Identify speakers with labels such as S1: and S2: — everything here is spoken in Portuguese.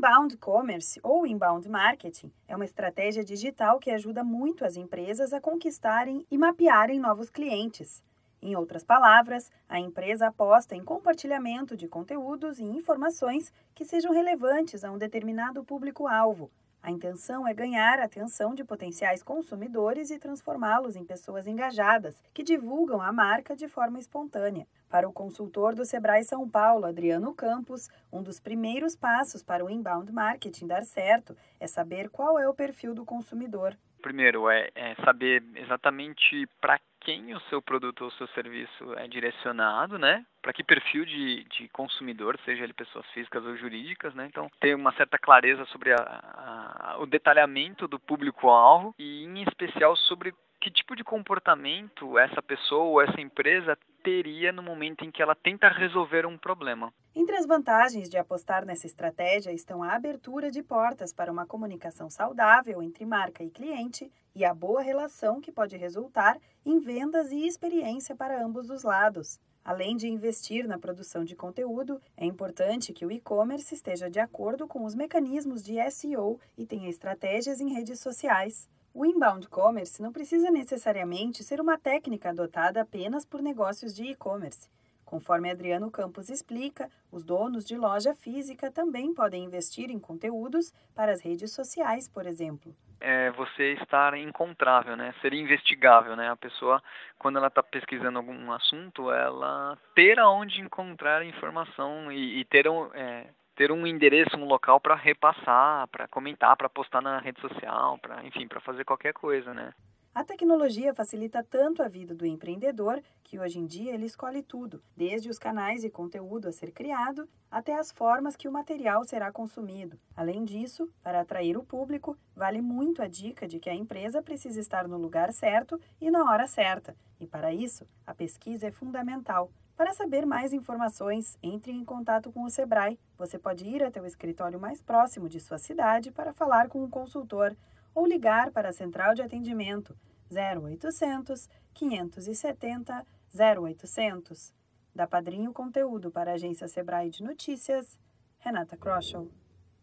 S1: inbound commerce ou inbound marketing é uma estratégia digital que ajuda muito as empresas a conquistarem e mapearem novos clientes. Em outras palavras, a empresa aposta em compartilhamento de conteúdos e informações que sejam relevantes a um determinado público-alvo. A intenção é ganhar a atenção de potenciais consumidores e transformá-los em pessoas engajadas, que divulgam a marca de forma espontânea. Para o consultor do Sebrae São Paulo, Adriano Campos, um dos primeiros passos para o inbound marketing dar certo é saber qual é o perfil do consumidor.
S2: Primeiro é, é saber exatamente para quem o seu produto ou seu serviço é direcionado, né? Para que perfil de, de consumidor, seja ele pessoas físicas ou jurídicas, né? Então, ter uma certa clareza sobre a, a, o detalhamento do público-alvo e, em especial, sobre que tipo de comportamento essa pessoa ou essa empresa teria no momento em que ela tenta resolver um problema.
S1: Entre as vantagens de apostar nessa estratégia estão a abertura de portas para uma comunicação saudável entre marca e cliente e a boa relação que pode resultar em vendas e experiência para ambos os lados. Além de investir na produção de conteúdo, é importante que o e-commerce esteja de acordo com os mecanismos de SEO e tenha estratégias em redes sociais. O inbound commerce não precisa necessariamente ser uma técnica adotada apenas por negócios de e-commerce. Conforme Adriano Campos explica, os donos de loja física também podem investir em conteúdos para as redes sociais, por exemplo.
S2: É você estar encontrável, né? Ser investigável, né? A pessoa, quando ela está pesquisando algum assunto, ela ter aonde encontrar informação e, e ter um, é, ter um endereço, um local para repassar, para comentar, para postar na rede social, para, enfim, para fazer qualquer coisa, né?
S1: A tecnologia facilita tanto a vida do empreendedor que hoje em dia ele escolhe tudo, desde os canais e conteúdo a ser criado até as formas que o material será consumido. Além disso, para atrair o público, vale muito a dica de que a empresa precisa estar no lugar certo e na hora certa, e para isso, a pesquisa é fundamental. Para saber mais informações, entre em contato com o Sebrae. Você pode ir até o escritório mais próximo de sua cidade para falar com um consultor ou ligar para a central de atendimento 0800 570 0800. Da Padrinho Conteúdo para a agência Sebrae de Notícias, Renata Kroschel.